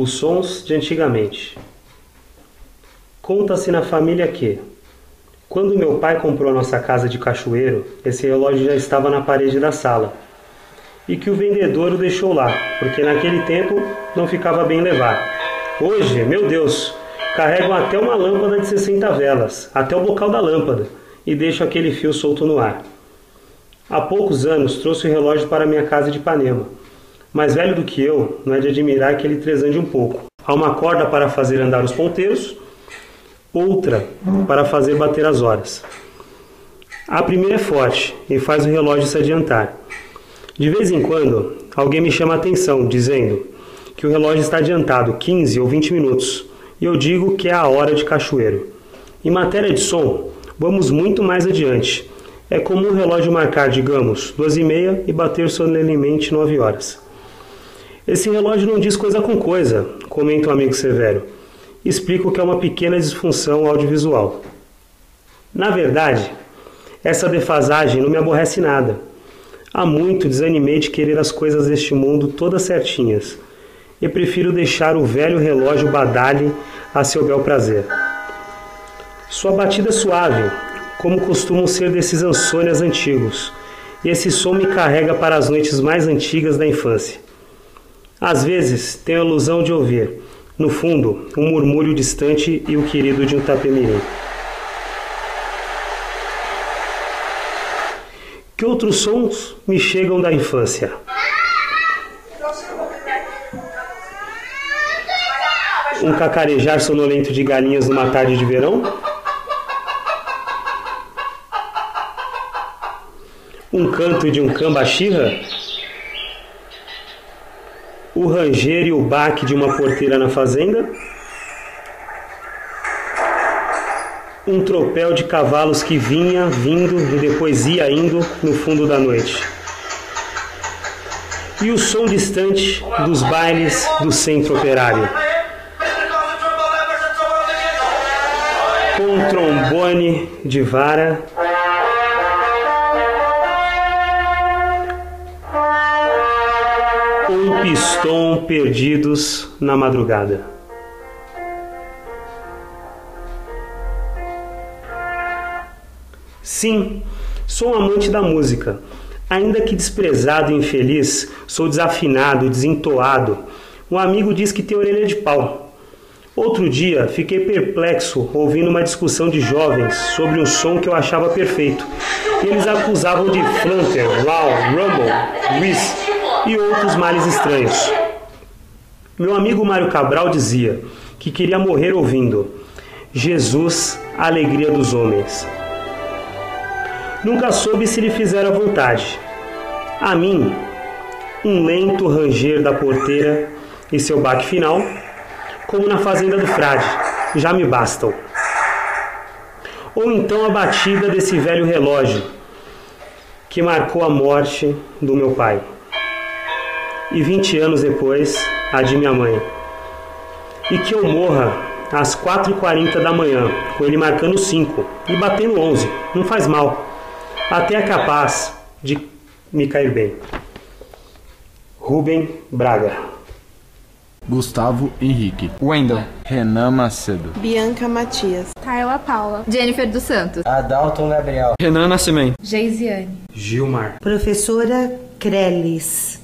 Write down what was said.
Os sons de antigamente. Conta-se na família que, quando meu pai comprou nossa casa de cachoeiro, esse relógio já estava na parede da sala e que o vendedor o deixou lá, porque naquele tempo não ficava bem levar. Hoje, meu Deus, carregam até uma lâmpada de 60 velas, até o bocal da lâmpada, e deixam aquele fio solto no ar. Há poucos anos trouxe o relógio para minha casa de Ipanema. Mais velho do que eu, não é de admirar que ele tresande um pouco. Há uma corda para fazer andar os ponteiros, outra para fazer bater as horas. A primeira é forte e faz o relógio se adiantar. De vez em quando, alguém me chama a atenção, dizendo que o relógio está adiantado 15 ou 20 minutos, e eu digo que é a hora de cachoeiro. Em matéria de som, vamos muito mais adiante. É comum o relógio marcar, digamos, duas e meia e bater solenemente 9 horas. Esse relógio não diz coisa com coisa, comenta o amigo Severo. Explico que é uma pequena disfunção audiovisual. Na verdade, essa defasagem não me aborrece nada. Há muito desanimei de querer as coisas deste mundo todas certinhas, e prefiro deixar o velho relógio badale a seu bel prazer. Sua batida é suave, como costumam ser desses ansônias antigos, e esse som me carrega para as noites mais antigas da infância. Às vezes tenho a ilusão de ouvir, no fundo, um murmúrio distante e o querido de um tapemirim. Que outros sons me chegam da infância? Um cacarejar sonolento de galinhas numa tarde de verão? Um canto de um cambachirra? O ranger e o baque de uma porteira na fazenda, um tropel de cavalos que vinha, vindo e depois ia indo no fundo da noite. E o som distante dos bailes do centro operário. Com um trombone de vara um piston perdidos na madrugada. Sim, sou um amante da música. Ainda que desprezado e infeliz, sou desafinado, desentoado. Um amigo diz que tem orelha de pau. Outro dia, fiquei perplexo ouvindo uma discussão de jovens sobre um som que eu achava perfeito. Eles acusavam de flanter, loud, rumble, whiz e outros males estranhos. Meu amigo Mário Cabral dizia que queria morrer ouvindo Jesus, a alegria dos homens. Nunca soube se lhe fizera vontade. A mim, um lento ranger da porteira e seu baque final, como na fazenda do frade, já me bastam. Ou então a batida desse velho relógio que marcou a morte do meu pai e 20 anos depois, a de minha mãe. E que eu morra às 4h40 da manhã, com ele marcando 5 e batendo 11. Não faz mal. Até é capaz de me cair bem. Rubem Braga. Gustavo Henrique. Wendel. Renan Macedo. Bianca Matias. Tayla Paula. Jennifer dos Santos. Adalton Gabriel. Renan Nascimento. Geisiane. Gilmar. Professora Crelis.